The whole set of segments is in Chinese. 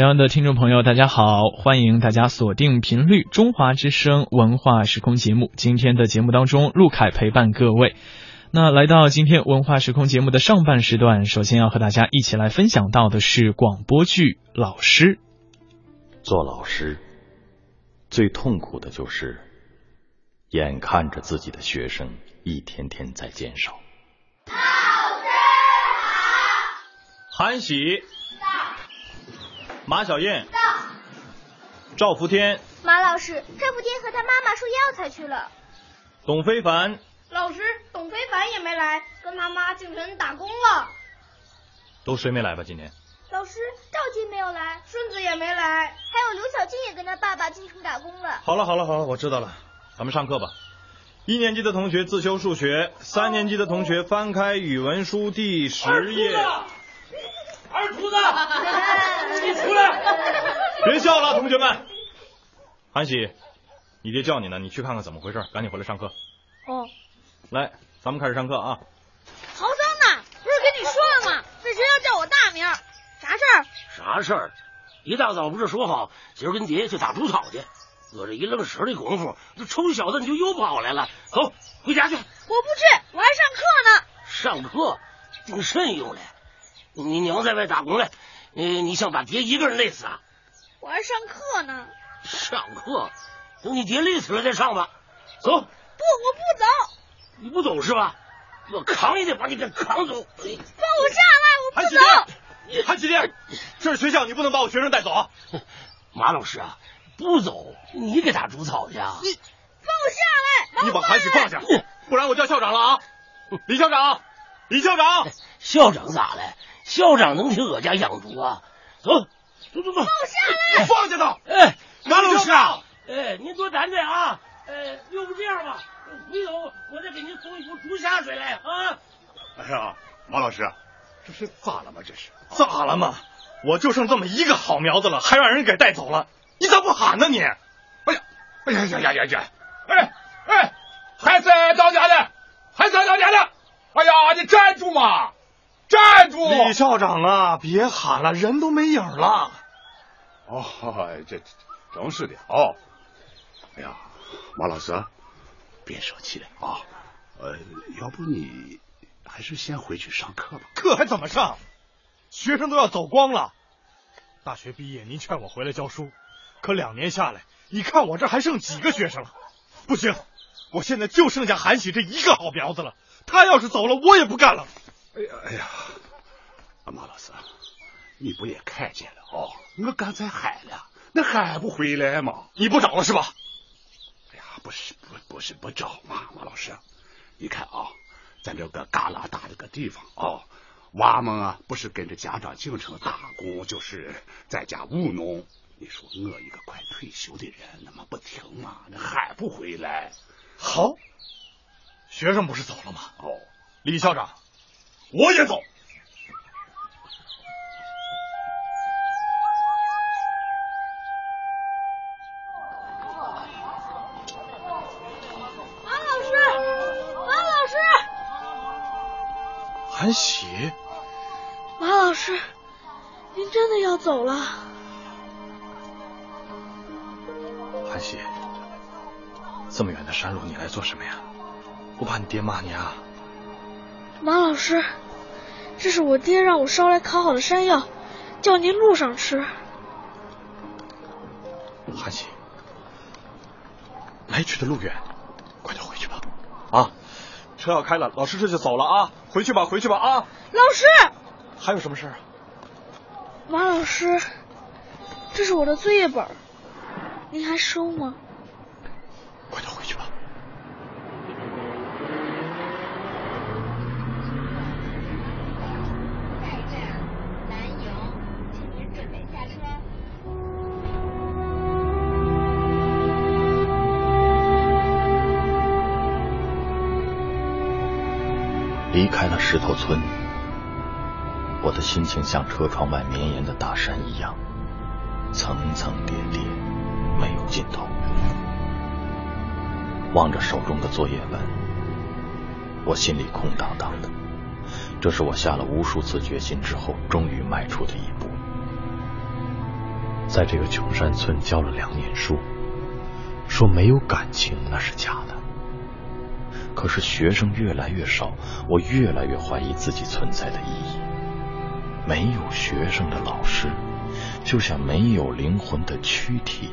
两岸的听众朋友，大家好，欢迎大家锁定频率中华之声文化时空节目。今天的节目当中，陆凯陪伴各位。那来到今天文化时空节目的上半时段，首先要和大家一起来分享到的是广播剧《老师》。做老师最痛苦的就是眼看着自己的学生一天天在减少。老师好，韩喜。马小燕，到。赵福天，马老师，赵福天和他妈妈收药材去了。董非凡，老师，董非凡也没来，跟他妈进城打工了。都谁没来吧？今天？老师，赵金没有来，顺子也没来，还有刘小静也跟他爸爸进城打工了。好了好了好了，我知道了，咱们上课吧。一年级的同学自修数学，三年级的同学翻开语文书第十页。二秃子，你出来！别笑了，同学们。韩喜，你爹叫你呢，你去看看怎么回事，赶紧回来上课。哦。来，咱们开始上课啊。曹桑呢？不是跟你说了吗？在学校叫我大名。啥事儿？啥事儿？一大早不是说好今儿跟爹去打猪草去？我这一愣神的功夫，这臭小子你就又跑来了。走，回家去。我不去，我还上课呢。上课？顶甚用嘞？你娘在外打工嘞，你你想把爹一个人累死啊？我还上课呢。上课？等你爹累死了再上吧。走。不，我不走。你不走是吧？我扛也得把你给扛走。放我下来，我不走。韩启天，这是学校，你不能把我学生带走。马老师啊，不走，你给打煮草去啊？你放我下来。你把韩喜放下，不然我叫校长了啊！李校长，李校长，校长咋了？校长能听我家养猪啊？走，走走走，放我下来！放下他！哎，马老师啊，哎，您多担待啊！哎，要不这样吧，回头我再给您送一壶猪下水来啊！哎呀，马老师，这是咋了吗？这是咋了吗？我就剩这么一个好苗子了，还让人给带走了，你咋不喊呢你？哎呀，哎呀呀呀呀呀！哎哎，还在当家的，还在当家的！哎呀，你站住嘛！站住！李校长啊，别喊了，人都没影了。哦，这正是的哦。哎呀，马老师，别生气了啊。呃，要不你还是先回去上课吧。课还怎么上？学生都要走光了。大学毕业，您劝我回来教书，可两年下来，你看我这还剩几个学生了？不行，我现在就剩下韩喜这一个好苗子了。他要是走了，我也不干了。哎呀哎呀，马老师，你不也看见了哦？我刚才喊了，那还不回来吗？你不找了是吧？哎呀，不是不不是不找嘛，马老师，你看啊，咱这个旮旯大的个地方啊，娃们啊不是跟着家长进城打工，就是在家务农。你说我一个快退休的人，那么不听嘛？那还不回来？好，学生不是走了吗？哦，李校长。我也走。马老师，马老师，韩喜，马老师，您真的要走了？韩喜，这么远的山路你来做什么呀？不怕你爹骂你啊？马老师，这是我爹让我捎来烤好的山药，叫您路上吃。韩喜，来去的路远，快点回去吧。啊，车要开了，老师这就走了啊，回去吧，回去吧啊。老师，还有什么事啊？马老师，这是我的作业本，您还收吗？离开了石头村，我的心情像车窗外绵延的大山一样，层层叠叠，没有尽头。望着手中的作业本，我心里空荡荡的。这是我下了无数次决心之后，终于迈出的一步。在这个穷山村教了两年书，说没有感情那是假的。可是学生越来越少，我越来越怀疑自己存在的意义。没有学生的老师，就像没有灵魂的躯体，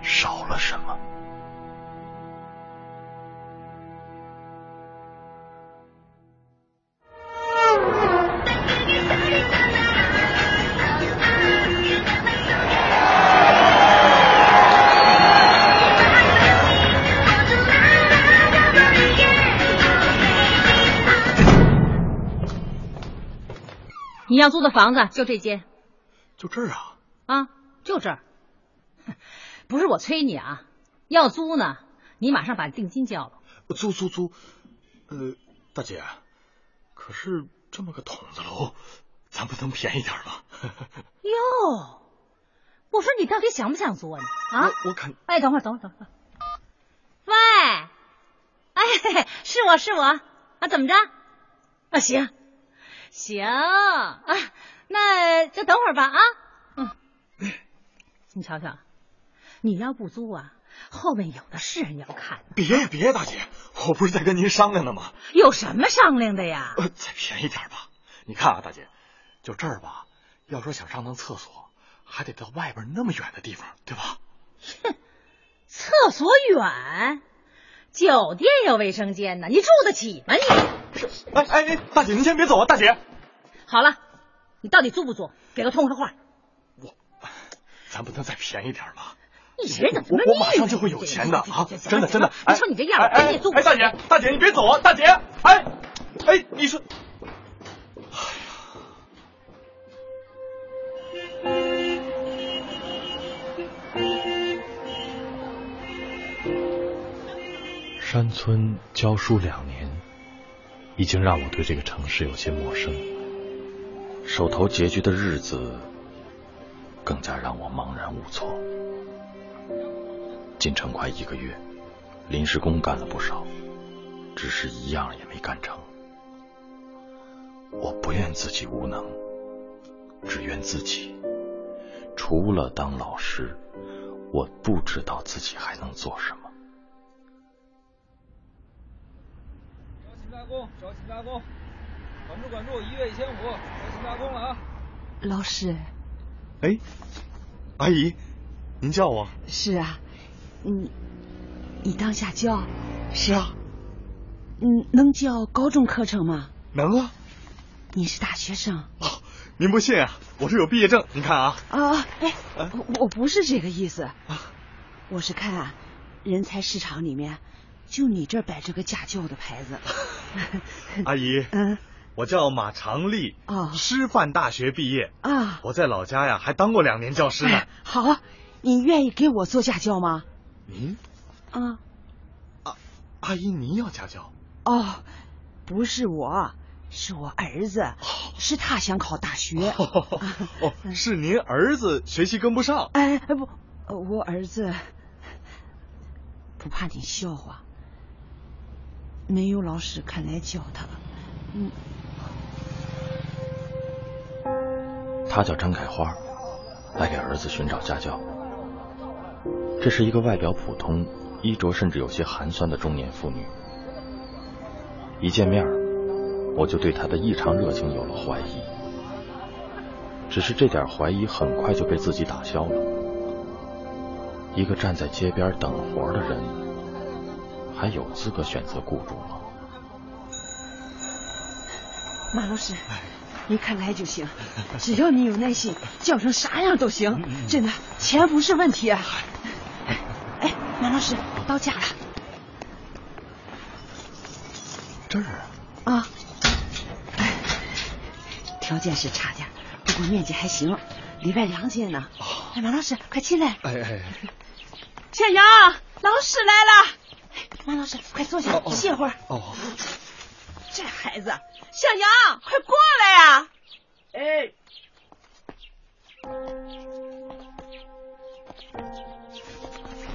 少了什么？你要租的房子就这间就这儿啊？啊，就这儿。不是我催你啊，要租呢，你马上把定金交了。租租租，呃，大姐，可是这么个筒子楼，咱不能便宜点吗？哟，我说你到底想不想租啊你？啊，我我看，哎，等会儿，等会儿，等会儿。喂，哎，是我是我啊，怎么着？啊，行。行啊，那就等会儿吧啊。嗯，你瞧瞧，你要不租啊，后面有的是人要看。别别，大姐，我不是在跟您商量呢吗？有什么商量的呀？呃，再便宜点吧。你看啊，大姐，就这儿吧。要说想上趟厕所，还得到外边那么远的地方，对吧？哼，厕所远，酒店有卫生间呢，你住得起吗你？哎哎哎，大姐您先别走啊，大姐。好了，你到底租不租？给个痛快话。我，咱不能再便宜点吗？你这人怎么我我马上就会有钱的啊！真的真的。你说你这样，我真得租。哎，大姐大姐，你别走啊，大姐！哎哎，你说，山村教书两年，已经让我对这个城市有些陌生。手头拮据的日子，更加让我茫然无措。进城快一个月，临时工干了不少，只是一样也没干成。我不怨自己无能，只怨自己除了当老师，我不知道自己还能做什么。工，招新加工，管住管住，一月一千五，招新加工了啊！老师，哎，阿姨，您叫我？是啊，你你当下教？是啊。嗯，能教高中课程吗？能啊。你是大学生？哦，您不信啊？我是有毕业证，您看啊。啊，哎，我不是这个意思。我是看啊，人才市场里面。就你这摆着个家教的牌子，阿姨，嗯，我叫马长利，哦，师范大学毕业啊，我在老家呀还当过两年教师呢。好，你愿意给我做家教吗？您？啊，阿阿姨，您要家教？哦，不是我，是我儿子，是他想考大学。哦，是您儿子学习跟不上？哎哎不，我儿子不怕你笑话。没有老师肯来教他，嗯。他叫张凯花，来给儿子寻找家教。这是一个外表普通、衣着甚至有些寒酸的中年妇女。一见面，我就对她的异常热情有了怀疑。只是这点怀疑很快就被自己打消了。一个站在街边等活的人。还有资格选择雇主吗？马老师，你看来就行，只要你有耐心，教成啥样都行。真的，钱不是问题啊。哎，马老师，到家了。这儿啊？啊。条件是差点，不过面积还行，里外两间呢。哎，马老师，快进来。哎哎。小杨，老师来了。马老师，快坐下，歇会儿。哦，这孩子，小杨，快过来呀！哎，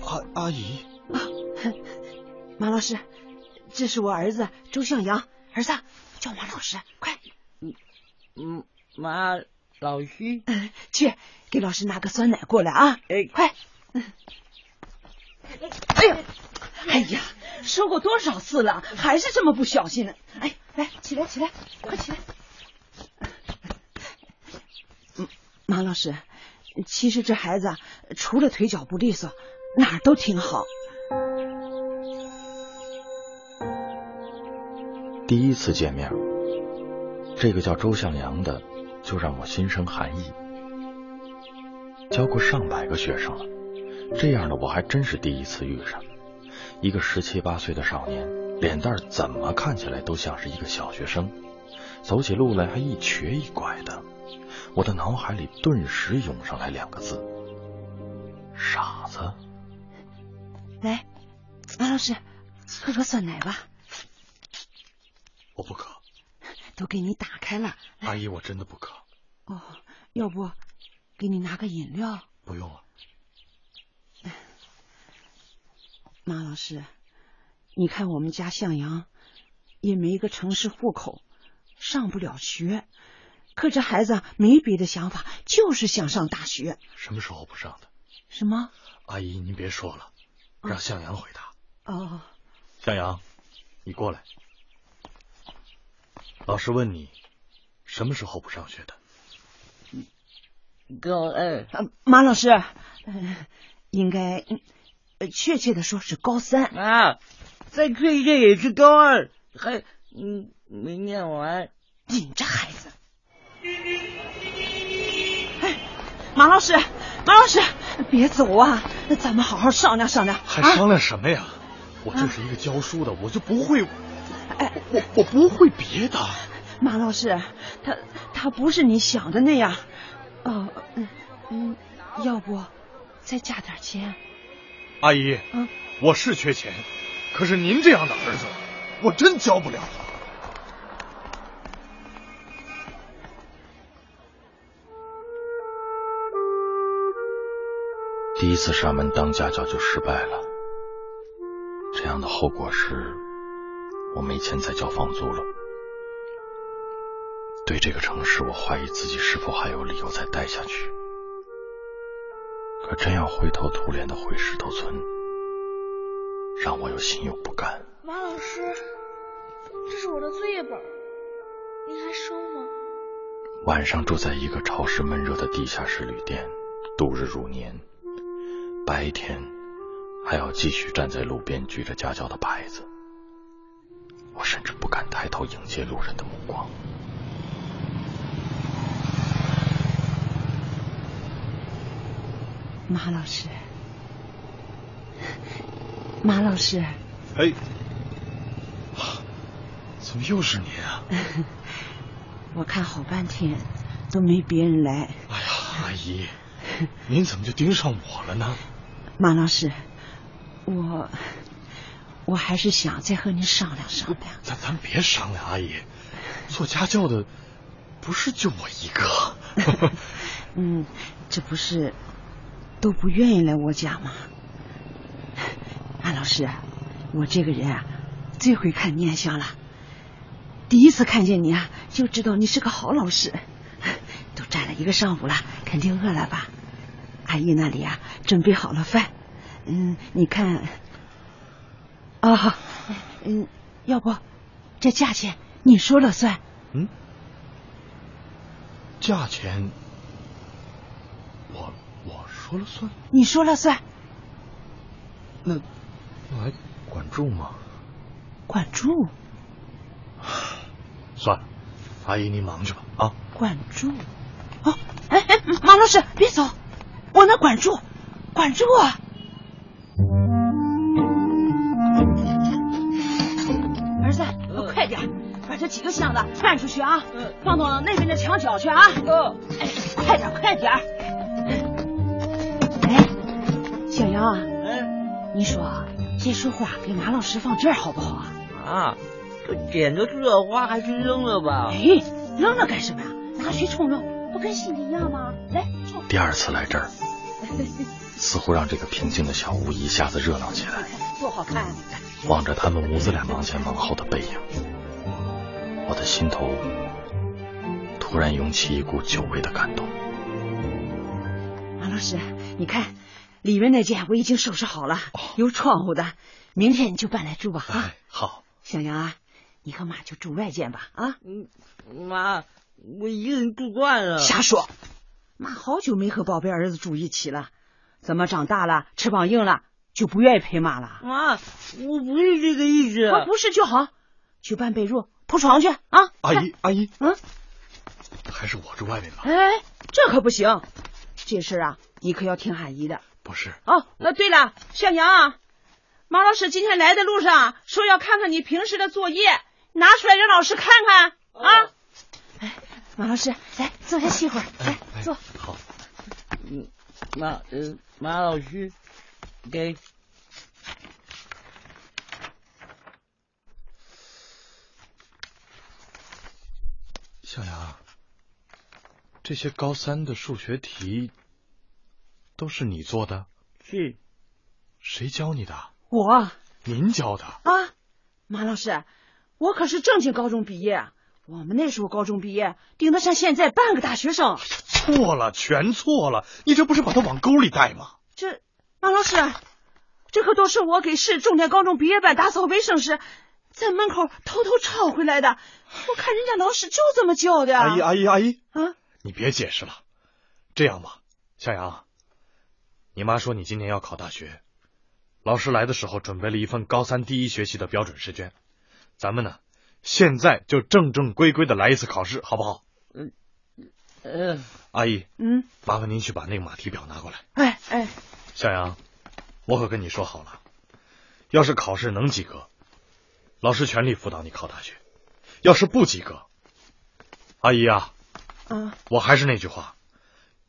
阿阿姨，啊，马老师，这是我儿子周向阳，儿子叫马老师，快。嗯嗯，马老师，嗯，去给老师拿个酸奶过来啊！哎，快！哎呀，哎呀，说过多少次了，还是这么不小心！哎，来，起来，起来，快起来！嗯，马老师，其实这孩子除了腿脚不利索，哪儿都挺好。第一次见面，这个叫周向阳的就让我心生寒意。教过上百个学生了，这样的我还真是第一次遇上。一个十七八岁的少年，脸蛋怎么看起来都像是一个小学生，走起路来还一瘸一拐的。我的脑海里顿时涌上来两个字：傻子。来，马老师，喝口酸奶吧。我不渴。都给你打开了。阿姨，我真的不渴。哦，要不给你拿个饮料？不用了。马老师，你看我们家向阳也没个城市户口，上不了学。可这孩子没别的想法，就是想上大学。什么时候不上的？什么？阿姨，您别说了，让向阳回答。哦。向阳，你过来。老师问你，什么时候不上学的？高二。马老师，应该确切的说是高三啊。再退一届也是高二，还嗯没念完。你这孩子！哎，马老师，马老师，别走啊！咱们好好商量商量。还商量什么呀？我就是一个教书的，我就不会。哎，我我不会别的。马老师，他他不是你想的那样。哦，嗯嗯，要不再加点钱？阿姨，嗯，我是缺钱，可是您这样的儿子，我真教不了。第一次上门当家教就失败了，这样的后果是，我没钱再交房租了。对这个城市，我怀疑自己是否还有理由再待下去。可真要灰头土脸的回石头村，让我又心有不甘。马老师，这是我的作业本，您还收吗？晚上住在一个潮湿闷热的地下室旅店，度日如年；白天还要继续站在路边举着家教的牌子，我甚至不敢抬头迎接路人的目光。马老师，马老师，哎，怎么又是您啊？我看好半天都没别人来。哎呀，阿姨，您怎么就盯上我了呢？马老师，我我还是想再和您商量商量。咱咱别商量，阿姨，做家教的不是就我一个。嗯，这不是。都不愿意来我家吗？安老师，我这个人啊，最会看面相了。第一次看见你啊，就知道你是个好老师。都站了一个上午了，肯定饿了吧？阿姨那里啊，准备好了饭。嗯，你看，啊，嗯，要不这价钱你说了算？嗯，价钱。说了算，你说了算。那我还管住吗？管住。算了，阿姨您忙去吧啊。管住。哦，哎哎，马老师别走，我能管住，管住啊。儿子，快点，把这几个箱子搬出去啊，放到那边的墙角去啊。嗯。哎，快点，快点。小杨，嗯，你说这束花给马老师放这儿好不好啊？啊，这捡的这花还是扔了吧？哎，扔了干什么呀？拿去充肉，不跟新的一样吗？来，充。第二次来这儿，似乎让这个平静的小屋一下子热闹起来。多好看！望着他们母子俩忙前忙后的背影，我的心头突然涌起一股久违的感动。马老师，你看里面那间我已经收拾好了，有窗户的，明天你就搬来住吧。啊，好。小杨啊，你和妈就住外间吧。啊，嗯，妈，我一个人住惯了。瞎说，妈好久没和宝贝儿子住一起了，怎么长大了翅膀硬了就不愿意陪妈了？妈，我不是这个意思。我不是就好，去搬被褥铺床去啊。阿姨，阿姨，嗯，还是我住外面吧。哎，这可不行，这事啊，你可要听阿姨的。不是。哦，那对了，向阳啊。马老师今天来的路上说要看看你平时的作业，拿出来让老师看看啊！哎，马老师，来坐下歇会儿，来坐。好。嗯，马嗯马老师，给。向阳，这些高三的数学题都是你做的？是。谁教你的？我，您教的啊，马老师，我可是正经高中毕业，我们那时候高中毕业顶得上现在半个大学生。错了，全错了，你这不是把他往沟里带吗？这，马老师，这可都是我给市重点高中毕业班打扫卫生时，在门口偷偷抄回来的。我看人家老师就这么教的。阿姨，阿姨，阿姨，啊，你别解释了，这样吧，向阳，你妈说你今年要考大学。老师来的时候准备了一份高三第一学期的标准试卷，咱们呢现在就正正规规的来一次考试，好不好？嗯嗯，阿姨，嗯，麻烦您去把那个马蹄表拿过来。哎哎，小杨，我可跟你说好了，要是考试能及格，老师全力辅导你考大学；要是不及格，阿姨啊，啊，我还是那句话，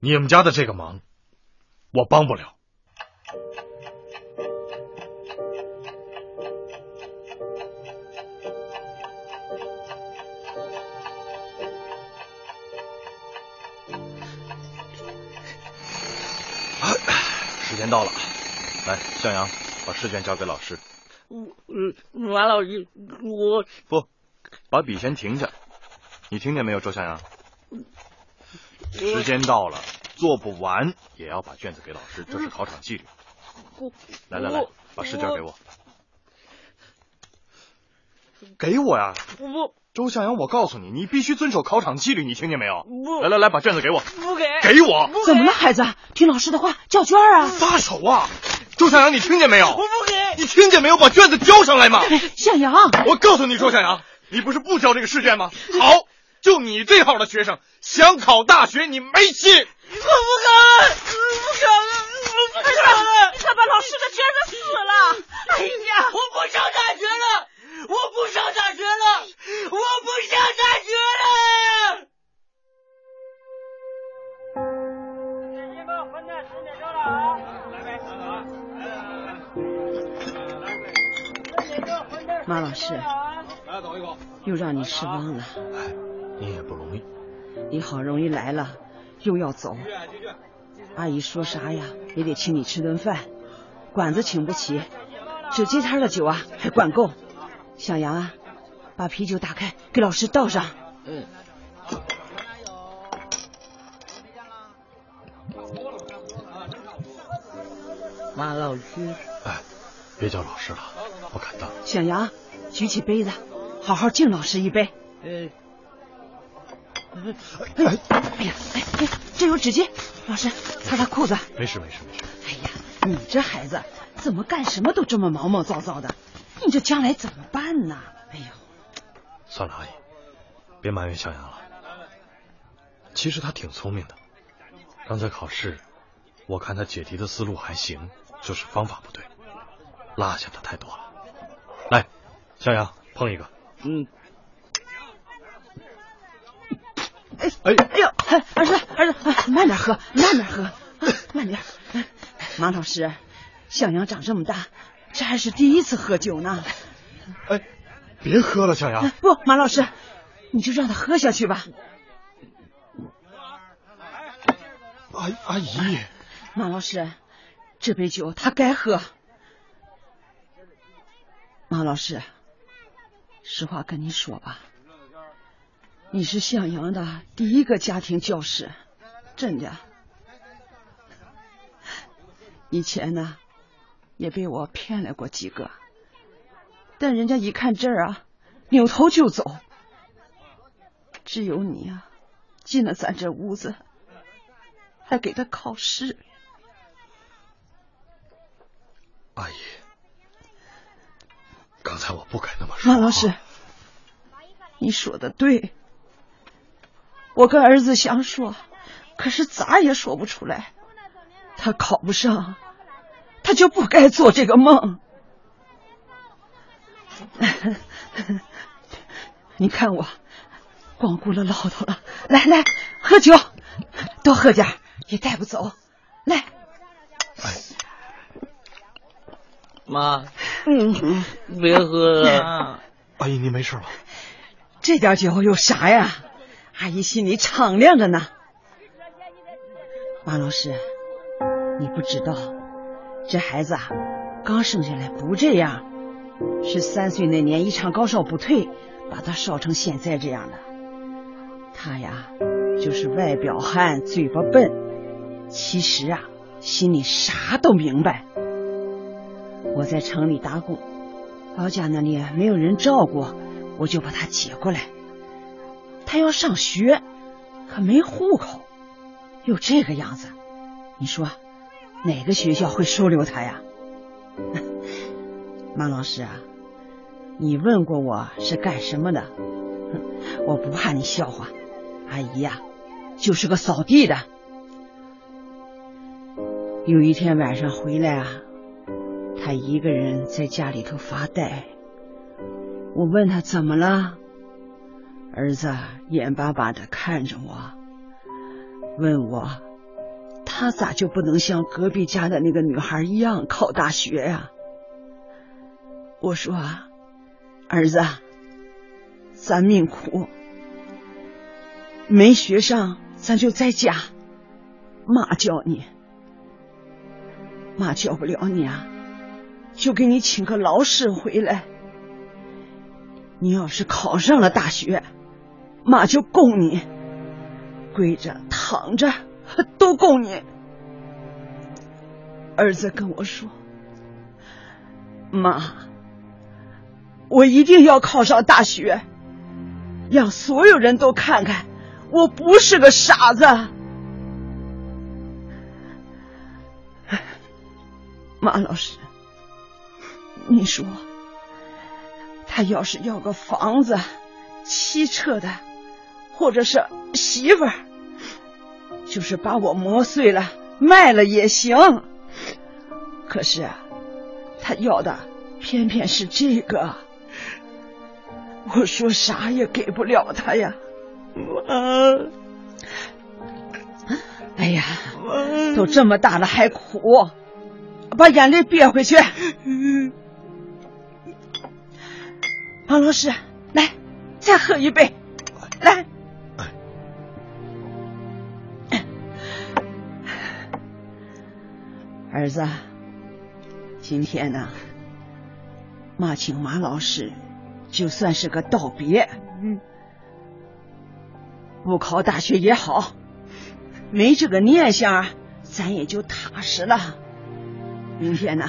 你们家的这个忙，我帮不了。时间到了，来，向阳，把试卷交给老师。我，马老师，我不，把笔先停下。你听见没有，周向阳？时间到了，做不完也要把卷子给老师，这是考场纪律。来来来，把试卷给我。给我呀！不，周向阳，我告诉你，你必须遵守考场纪律，你听见没有？不，来来来，把卷子给我。不给，给我。怎么了，孩子？听老师的话，交卷啊！撒手啊！周向阳，你听见没有？我不给。你听见没有？把卷子交上来嘛！向阳，我告诉你，周向阳，你不是不交这个试卷吗？好，就你这号的学生，想考大学你没戏。我不考了，不考了，我不考了！你快把老师的卷子撕了！哎呀，我不上大学了！我不上大学了！我不上大学了！你们混蛋十点钟了啊！来呗，走啊！马老师，来走一口，又让你失望了。哎，你也不容易。你好容易来了，又要走。阿姨说啥呀，也得请你吃顿饭。馆子请不起，这接摊的酒啊还管够。小杨啊，把啤酒打开，给老师倒上。嗯。马老师，哎，别叫老师了，不敢当。小杨，举起杯子，好好敬老师一杯。呃。哎呀，哎哎，这有纸巾，老师擦擦裤子。没事没事没事。哎呀，你这孩子怎么干什么都这么毛毛躁躁的？你这将来怎么办呢？哎呦，算了，阿姨，别埋怨向阳了。其实他挺聪明的，刚才考试，我看他解题的思路还行，就是方法不对，落下的太多了。来，向阳碰一个。嗯。哎哎哎呦，儿子儿子，慢点喝，慢点喝，慢点。马老师，向阳长这么大。这还是第一次喝酒呢，哎，别喝了，向阳。不，马老师，你就让他喝下去吧。阿阿姨，马老师，这杯酒他该喝。马老师，实话跟你说吧，你是向阳的第一个家庭教师，真的。以前呢，也被我骗来过几个，但人家一看这儿啊，扭头就走。只有你啊，进了咱这屋子，还给他考试。阿姨，刚才我不该那么说。马老师，你说的对，我跟儿子想说，可是咋也说不出来。他考不上，他就不该做这个梦。你看我。光顾了唠叨了，来来喝酒，多喝点也带不走。来，妈，嗯，别喝了。阿姨，您没事吧？这点酒有啥呀？阿姨心里敞亮着呢。马老师，你不知道，这孩子啊，刚生下来不这样，是三岁那年一场高烧不退，把他烧成现在这样的。他呀，就是外表憨，嘴巴笨，其实啊，心里啥都明白。我在城里打工，老家那里没有人照顾，我就把他接过来。他要上学，可没户口，又这个样子，你说哪个学校会收留他呀？马老师啊，你问过我是干什么的？我不怕你笑话。阿姨呀，就是个扫地的。有一天晚上回来啊，他一个人在家里头发呆。我问他怎么了，儿子眼巴巴的看着我，问我他咋就不能像隔壁家的那个女孩一样考大学呀？我说，儿子，咱命苦。没学上，咱就在家。妈教你，妈教不了你啊，就给你请个老师回来。你要是考上了大学，妈就供你，跪着躺着都供你。儿子跟我说：“妈，我一定要考上大学，让所有人都看看。”我不是个傻子，马老师，你说，他要是要个房子、汽车的，或者是媳妇儿，就是把我磨碎了卖了也行。可是啊，他要的偏偏是这个，我说啥也给不了他呀。妈，哎呀，都这么大了还哭，把眼泪憋回去。王老师，来，再喝一杯，来。儿子，今天呢，妈请马老师，就算是个道别。嗯。不考大学也好，没这个念想，咱也就踏实了。明天呢，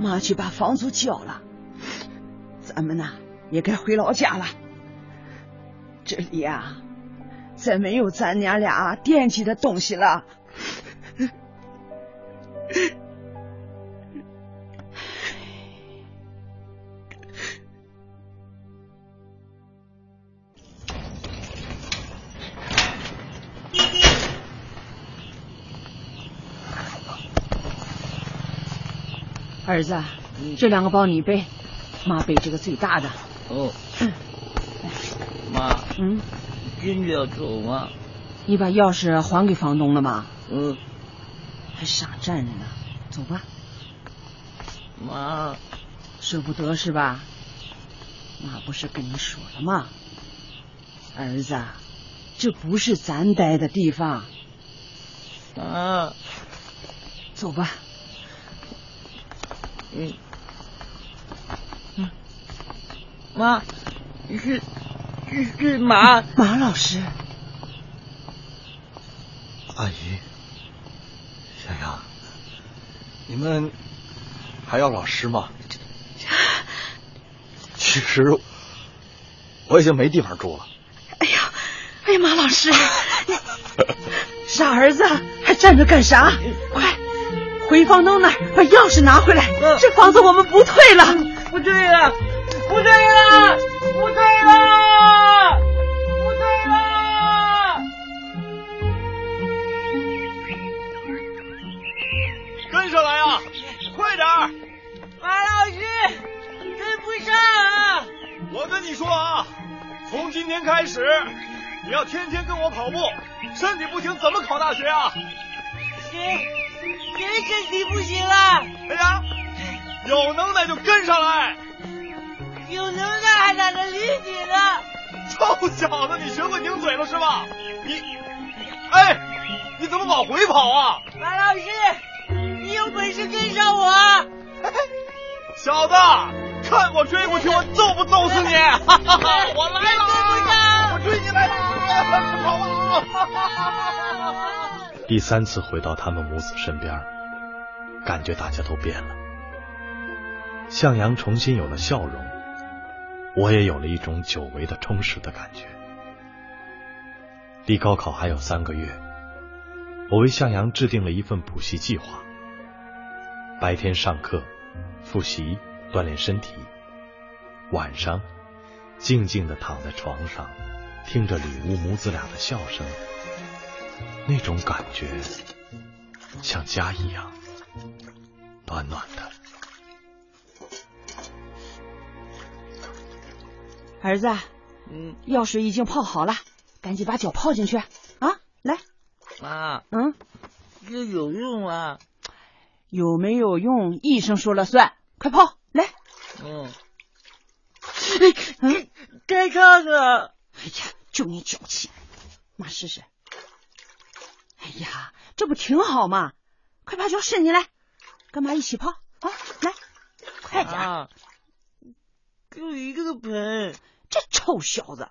妈去把房租交了，咱们呢也该回老家了。这里呀，再没有咱娘俩惦记的东西了。儿子，这两个包你背，妈背这个最大的。哦，妈，嗯，真的要走吗？你把钥匙还给房东了吗？嗯，还傻站着呢，走吧。妈，舍不得是吧？妈不是跟你说了吗？儿子，这不是咱待的地方。啊，走吧。嗯，嗯，妈，是是是马马老师，阿姨，小杨，你们还要老师吗？其实我已经没地方住了。哎呀，哎呀，马老师，傻儿子还站着干啥？快回房东那儿把钥匙拿回来，这房子我们不退了。不对了，不对了，从今天开始，你要天天跟我跑步，身体不行怎么考大学啊？谁谁身体不行啊？哎呀，有能耐就跟上来！有能耐还懒得理你呢！臭小子，你学会顶嘴了是吧？你，哎，你怎么往回跑啊？马老师，你有本事跟上我！小子，看我追过去，我揍不揍死你！哈哈哈，我来了，我追你来了，跑啊！第三次回到他们母子身边，感觉大家都变了。向阳重新有了笑容，我也有了一种久违的充实的感觉。离高考还有三个月，我为向阳制定了一份补习计划。白天上课、复习、锻炼身体，晚上静静的躺在床上，听着里屋母子俩的笑声，那种感觉像家一样暖暖的。儿子，嗯，药水已经泡好了，赶紧把脚泡进去啊！来，妈，嗯，这有用吗？有没有用？医生说了算，快泡来。嗯，嗯，太烫了。哎呀，就你脚气，妈试试。哎呀，这不挺好吗？快把脚伸进来，跟妈一起泡啊！来，快点。啊，就一个盆。这臭小子，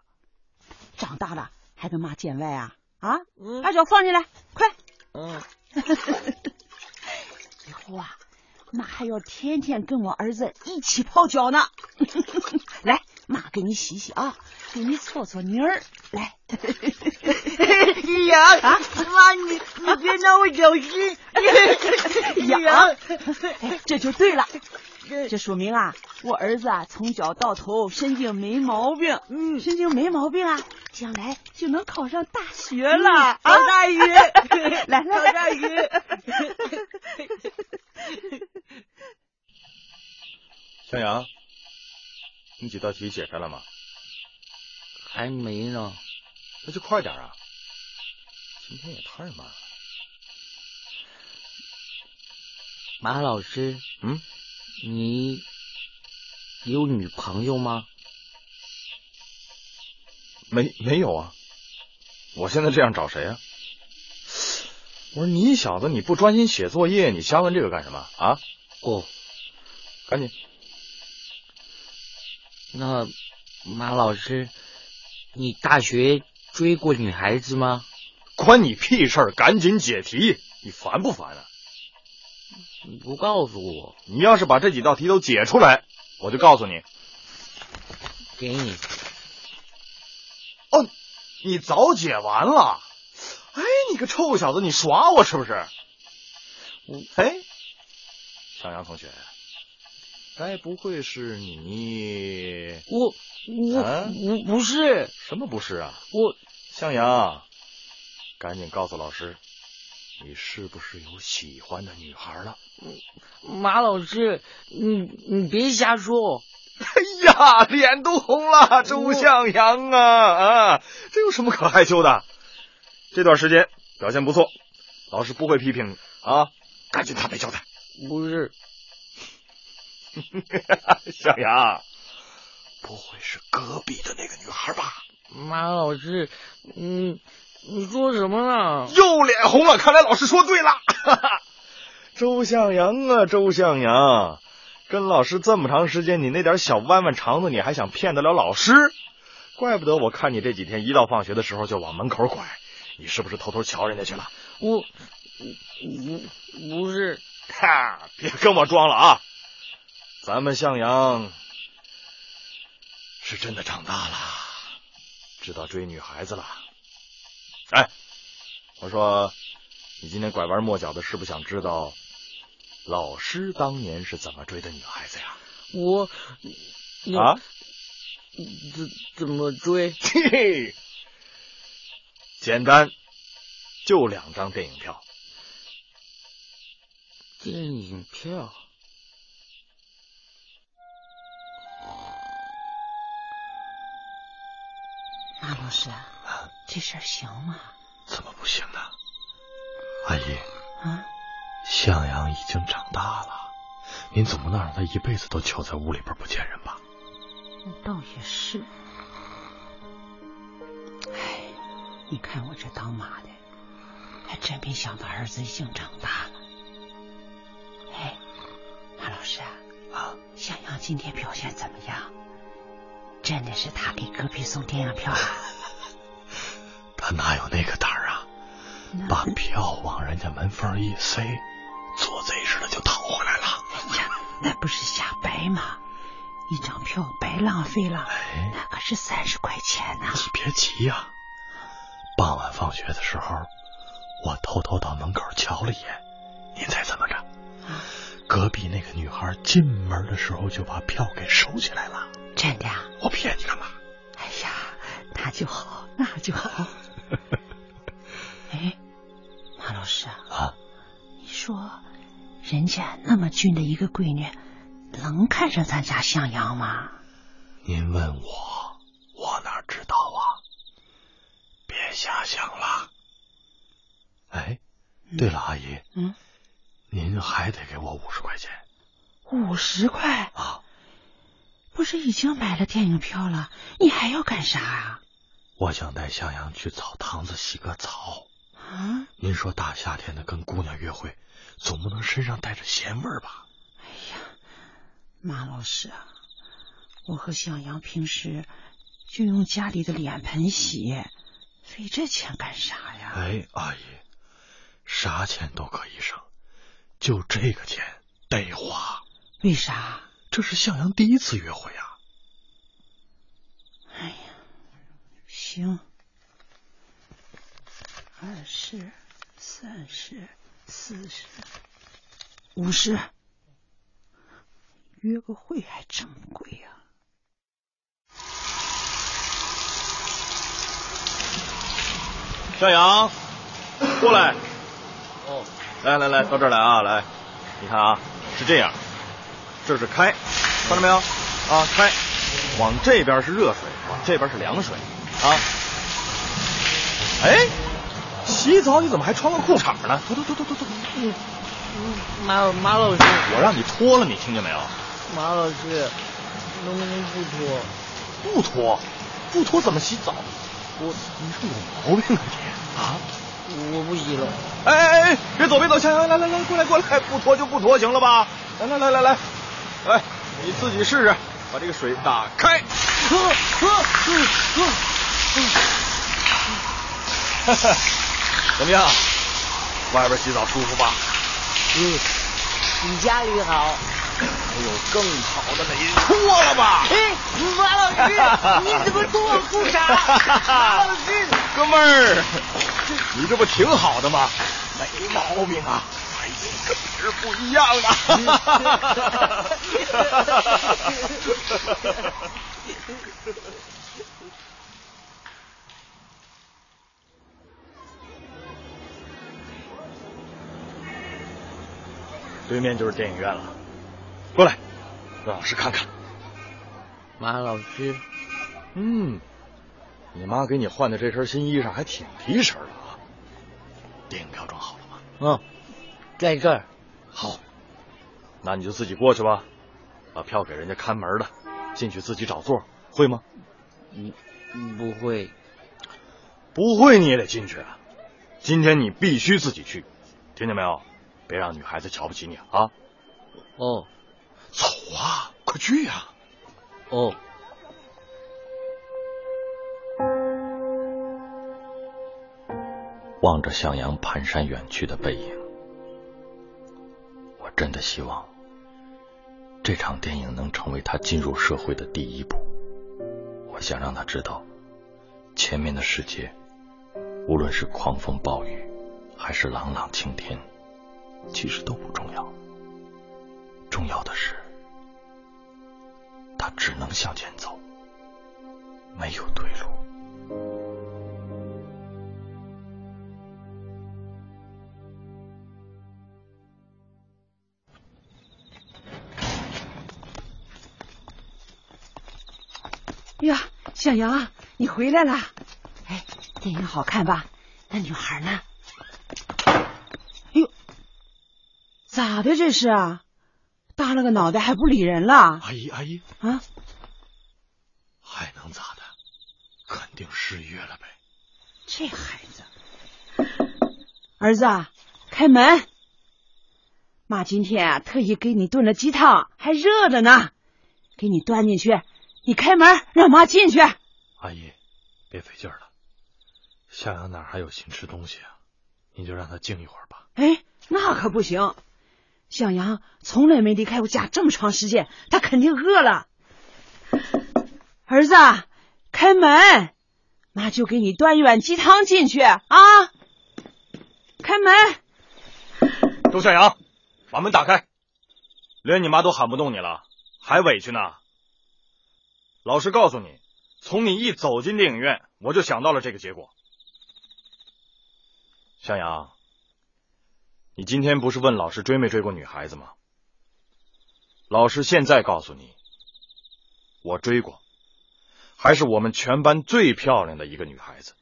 长大了还跟妈见外啊？啊，嗯把脚放进来，快！嗯，以后啊，妈还要天天跟我儿子一起泡脚呢。来，妈给你洗洗啊，给你搓搓泥儿。来，痒啊！妈，你你别拿我脚湿。痒，哎，这就对了。这说明啊，我儿子啊从脚到头神经没毛病，嗯，神经没毛病啊，将来就能考上大学了啊！考大鱼，来来考大鱼。向阳，你几道题写开了吗？还没呢。那就快点啊！今天也太慢了。马老师，嗯，你有女朋友吗？没没有啊！我现在这样找谁啊？我说你小子，你不专心写作业，你瞎问这个干什么啊？哦，赶紧。那马老师，你大学追过女孩子吗？关你屁事儿！赶紧解题，你烦不烦啊？你不告诉我，你要是把这几道题都解出来，我就告诉你。给你。哦，你早解完了。哎，你个臭小子，你耍我是不是？哎，向阳同学，该不会是你？我我啊不不是，什么不是啊？我向阳，赶紧告诉老师，你是不是有喜欢的女孩了？马老师，你你别瞎说。哎呀，脸都红了，周向阳啊啊！这有什么可害羞的？这段时间表现不错，老师不会批评你啊！赶紧坦白交代。不是，向阳，不会是隔壁的那个女孩吧？马老师，你你说什么呢？又脸红了，看来老师说对了。周向阳啊，周向阳，跟老师这么长时间，你那点小弯弯肠子，你还想骗得了老师？怪不得我看你这几天一到放学的时候就往门口拐，你是不是偷偷瞧人家去了？我我不是，哈，别跟我装了啊！咱们向阳是真的长大了，知道追女孩子了。哎，我说，你今天拐弯抹角的，是不是想知道老师当年是怎么追的女孩子呀？我啊？怎怎么追？简单，就两张电影票。电影票？马老师，这事儿行吗？怎么不行呢？阿姨，啊，向阳已经长大了，您总不能让他一辈子都囚在屋里边不见人吧？倒也是。哎，你看我这当妈的，还真没想到儿子已经长大了。哎，马老师啊，向阳今天表现怎么样？真的是他给隔壁送电影票啊？他哪有那个胆儿啊？把票往人家门缝一塞，做贼似的就逃回来了。哎呀，那不是瞎掰吗？一张票白浪费了，哎、那可是三十块钱呢、啊。你别急呀、啊，傍晚放学的时候，我偷偷到门口瞧了一眼，您猜怎么着？啊、隔壁那个女孩进门的时候就把票给收起来了。真的、啊？我骗你干嘛？哎呀，那就好，那就好。人家那么俊的一个闺女，能看上咱家向阳吗？您问我，我哪知道啊？别瞎想了。哎，对了，阿姨，嗯，您还得给我五十块钱。五十块啊？不是已经买了电影票了？你还要干啥啊？我想带向阳去澡堂子洗个澡。啊？您说大夏天的跟姑娘约会，总不能身上带着咸味儿吧？哎呀，马老师啊，我和向阳平时就用家里的脸盆洗，费这钱干啥呀？哎，阿姨，啥钱都可以省，就这个钱得花。为啥？这是向阳第一次约会啊！哎呀，行，二十、三十、四十、五十，约个会还这么贵呀、啊！向阳，过来。哦，来来来，到这儿来啊！来，你看啊，是这样。这是开，看到没有？啊，开，往这边是热水，往这边是凉水，啊。哎，洗澡你怎么还穿个裤衩呢？脱脱脱脱脱脱！嗯嗯，马马老师，我让你脱了，你听见没有？马老师，能不能不脱？不脱，不脱怎么洗澡？我你是有毛病啊你啊！我不洗了。哎哎哎，别走别走，向阳来来来，过来过来，不脱就不脱，行了吧？来来来来来。来，你自己试试，把这个水打开。喝喝喝喝。哈哈，怎么样？外边洗澡舒服吧？嗯，比家里好。还有更好的呢，你脱了吧？哎，马老师，你怎么脱我裤衩？马老师，哥们儿，你这不挺好的吗？没毛病啊。跟别人不一样啊！对面就是电影院了，过来，让老师看看。马老师，嗯，你妈给你换的这身新衣裳还挺提神的啊。电影票装好了吗？嗯。在这儿，好，那你就自己过去吧，把票给人家看门的，进去自己找座，会吗？嗯，不会，不会你也得进去啊。今天你必须自己去，听见没有？别让女孩子瞧不起你啊！哦，走啊，快去呀！哦。望着向阳蹒跚远去的背影。我真的希望这场电影能成为他进入社会的第一步。我想让他知道，前面的世界，无论是狂风暴雨，还是朗朗晴天，其实都不重要。重要的是，他只能向前走，没有退路。呀，小杨，你回来了！哎，电影好看吧？那女孩呢？哎呦，咋的这是啊？耷拉个脑袋还不理人了？阿姨，阿姨啊，还能咋的？肯定失约了呗。这孩子，儿子，开门！妈今天啊特意给你炖了鸡汤，还热着呢，给你端进去。你开门，让妈进去。阿姨，别费劲了，向阳哪还有心吃东西啊？你就让他静一会儿吧。哎，那可不行，向阳从来没离开过家这么长时间，他肯定饿了。儿子，开门，妈就给你端一碗鸡汤进去啊！开门。周向阳，把门打开，连你妈都喊不动你了，还委屈呢。老实告诉你，从你一走进电影院，我就想到了这个结果。向阳，你今天不是问老师追没追过女孩子吗？老师现在告诉你，我追过，还是我们全班最漂亮的一个女孩子。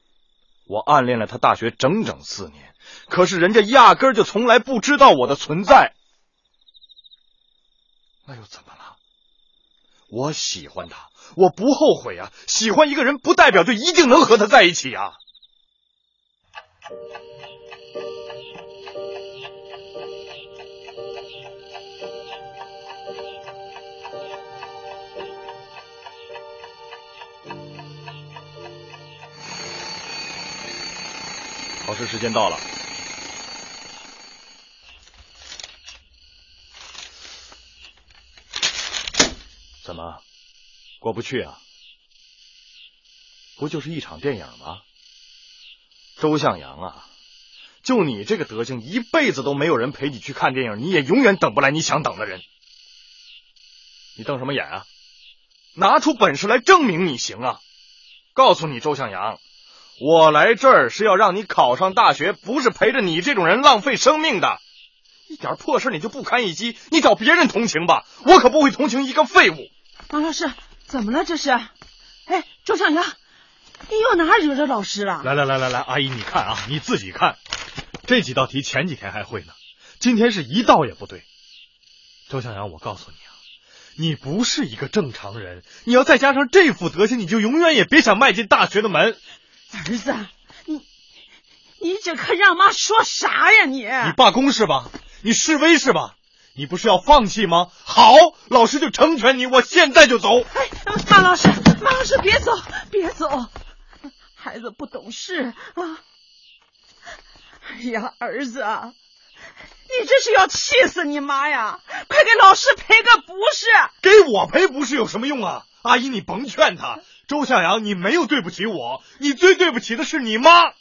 我暗恋了她大学整整四年，可是人家压根儿就从来不知道我的存在。那又怎么了？我喜欢她。我不后悔啊！喜欢一个人不代表就一定能和他在一起啊！考试时间到了，怎么？过不去啊？不就是一场电影吗？周向阳啊，就你这个德行，一辈子都没有人陪你去看电影，你也永远等不来你想等的人。你瞪什么眼啊？拿出本事来证明你行啊！告诉你周向阳，我来这儿是要让你考上大学，不是陪着你这种人浪费生命的。一点破事你就不堪一击，你找别人同情吧，我可不会同情一个废物。王老师。怎么了这是？哎，周向阳，你又哪惹着老师了？来来来来来，阿姨你看啊，你自己看，这几道题前几天还会呢，今天是一道也不对。周向阳，我告诉你啊，你不是一个正常人，你要再加上这副德行，你就永远也别想迈进大学的门。儿子，你你这可让妈说啥呀你？你罢工是吧？你示威是吧？你不是要放弃吗？好，老师就成全你，我现在就走。哎，马老师，马老师，别走，别走，孩子不懂事啊！哎呀，儿子，你这是要气死你妈呀！快给老师赔个不是。给我赔不是有什么用啊？阿姨，你甭劝他。周向阳，你没有对不起我，你最对不起的是你妈。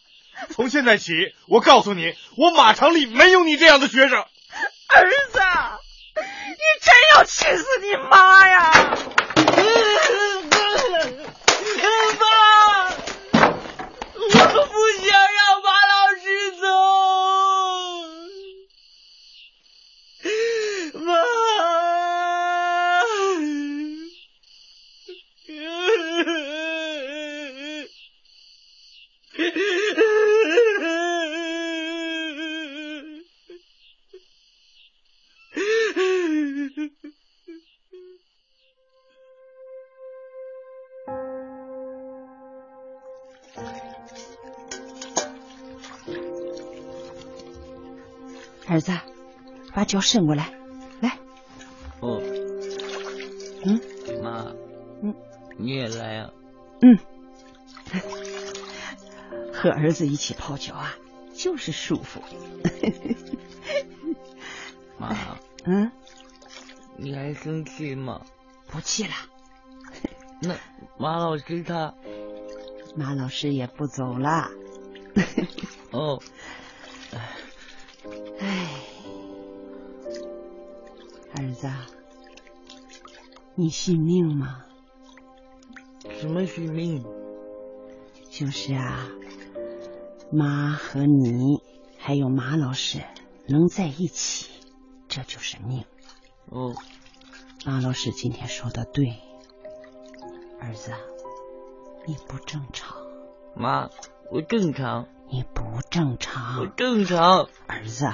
从现在起，我告诉你，我马场里没有你这样的学生。儿子，你真要气死你妈呀！妈，脚伸过来，来。哦。嗯。妈。嗯。你也来啊。嗯。和儿子一起泡脚啊，就是舒服。妈。嗯，你还生气吗？不气了。那马老师他，马老师也不走了。你信命吗？什么信命？就是啊，妈和你还有马老师能在一起，这就是命。哦，马老师今天说的对，儿子，你不正常。妈，我正常。你不正常。我正常。儿子，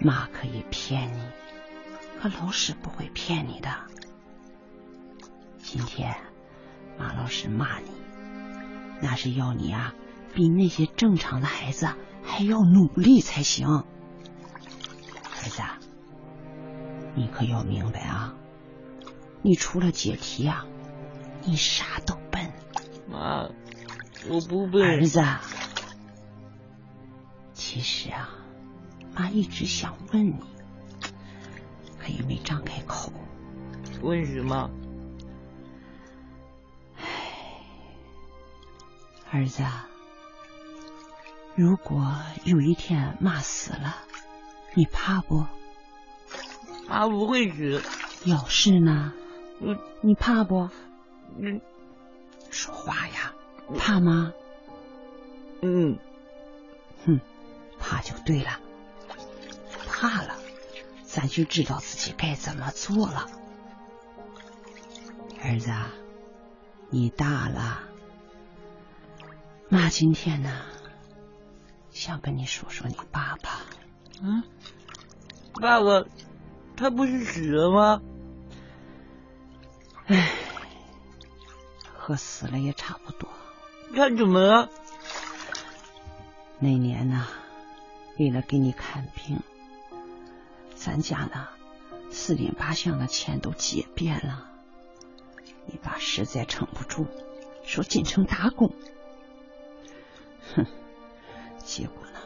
妈可以骗你，可老师不会骗你的。今天马老师骂你，那是要你啊，比那些正常的孩子还要努力才行。儿子，你可要明白啊，你除了解题啊，你啥都笨。妈，我不笨。儿子，其实啊，妈一直想问你，可也没张开口。问什么？儿子，如果有一天妈死了，你怕不？妈不会死。要是呢？嗯，你怕不？嗯，说话呀，怕吗？嗯，哼，怕就对了。怕了，咱就知道自己该怎么做了。儿子，你大了。妈今天呢，想跟你说说你爸爸。嗯，爸爸，他不是死了吗？唉，和死了也差不多。他怎么了？那年呢，为了给你看病，咱家呢四邻八乡的钱都借遍了。你爸实在撑不住，说进城打工。哼，结果呢，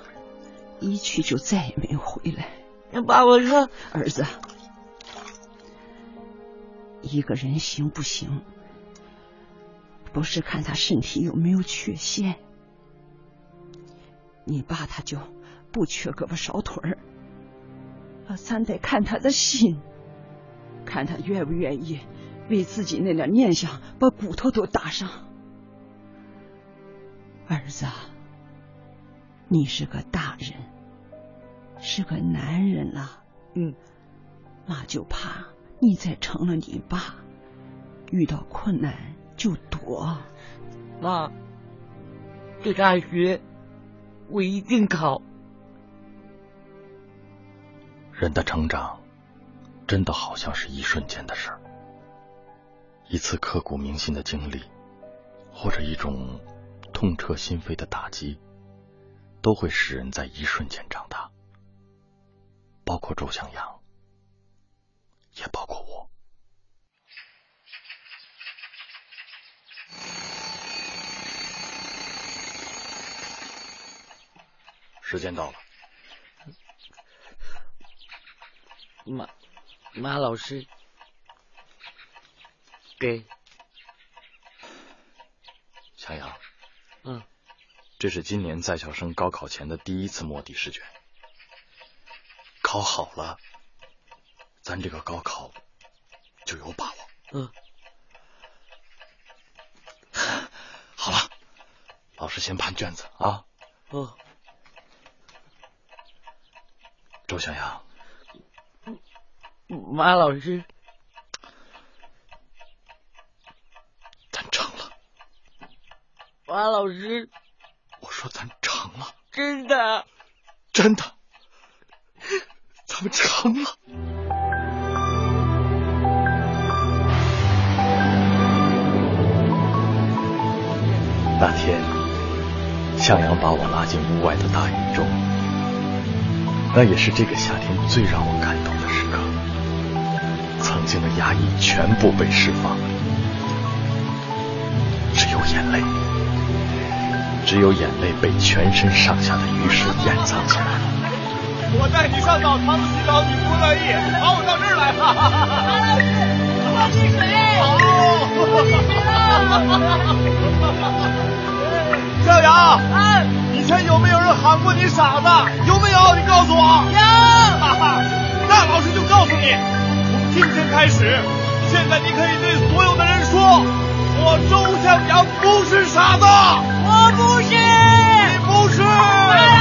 一去就再也没回来。那爸爸说：“儿子，一个人行不行，不是看他身体有没有缺陷。你爸他就不缺胳膊少腿儿，咱得看他的心，看他愿不愿意为自己那点念想把骨头都搭上。儿子。”你是个大人，是个男人了，嗯，妈就怕你再成了你爸，遇到困难就躲。妈，这大学我一定考。人的成长，真的好像是一瞬间的事儿，一次刻骨铭心的经历，或者一种痛彻心扉的打击。都会使人在一瞬间长大，包括周向阳，也包括我。时间到了，马马老师，给小杨。嗯。这是今年在校生高考前的第一次摸底试卷，考好了，咱这个高考就有把握。嗯，好了，老师先判卷子啊。哦，周向阳，马老师，咱成了。马老师。我说咱成了，真的，真的，咱们成了。那天，向阳把我拉进屋外的大雨中，那也是这个夏天最让我感动的时刻。曾经的压抑全部被释放，只有眼泪。只有眼泪被全身上下的雨水掩藏起来，我带你上澡堂子洗澡，你不乐意，把我到这儿来。马老师，我溺水。好。向阳，以前有没有人喊过你傻子？有从今天开始，现在你可以对所有的人说，我周向阳不是傻子。我不是。你不是。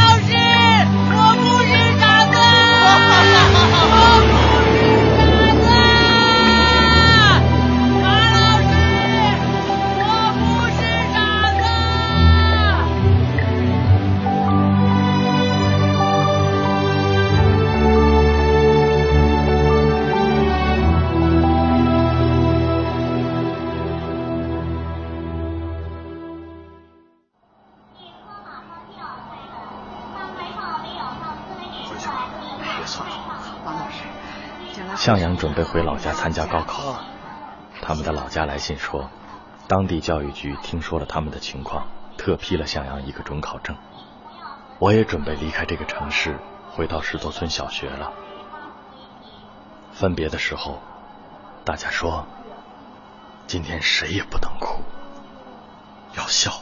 向阳准备回老家参加高考。他们的老家来信说，当地教育局听说了他们的情况，特批了向阳一个准考证。我也准备离开这个城市，回到石头村小学了。分别的时候，大家说，今天谁也不能哭，要笑，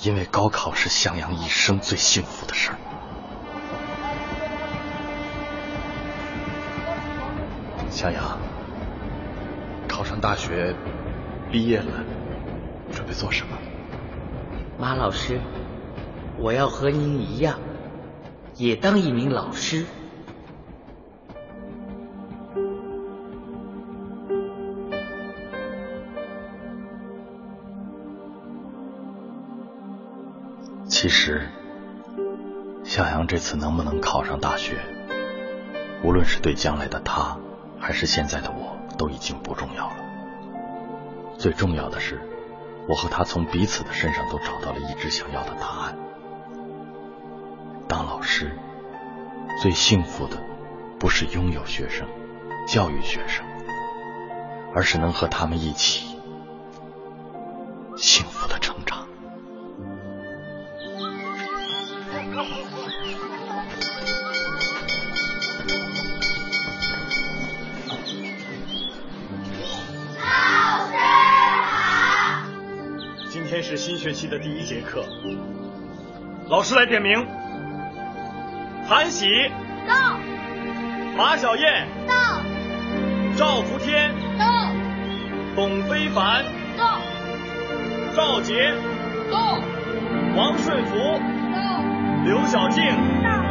因为高考是向阳一生最幸福的事儿。向阳，考上大学，毕业了，准备做什么？马老师，我要和您一样，也当一名老师。其实，向阳这次能不能考上大学，无论是对将来的他，还是现在的我，都已经不重要了。最重要的是，我和他从彼此的身上都找到了一直想要的答案。当老师，最幸福的不是拥有学生、教育学生，而是能和他们一起学期的第一节课，老师来点名：韩喜。到，马小燕。到，赵福天。到，董非凡。到，赵杰。到，王顺福。到，刘晓静。到。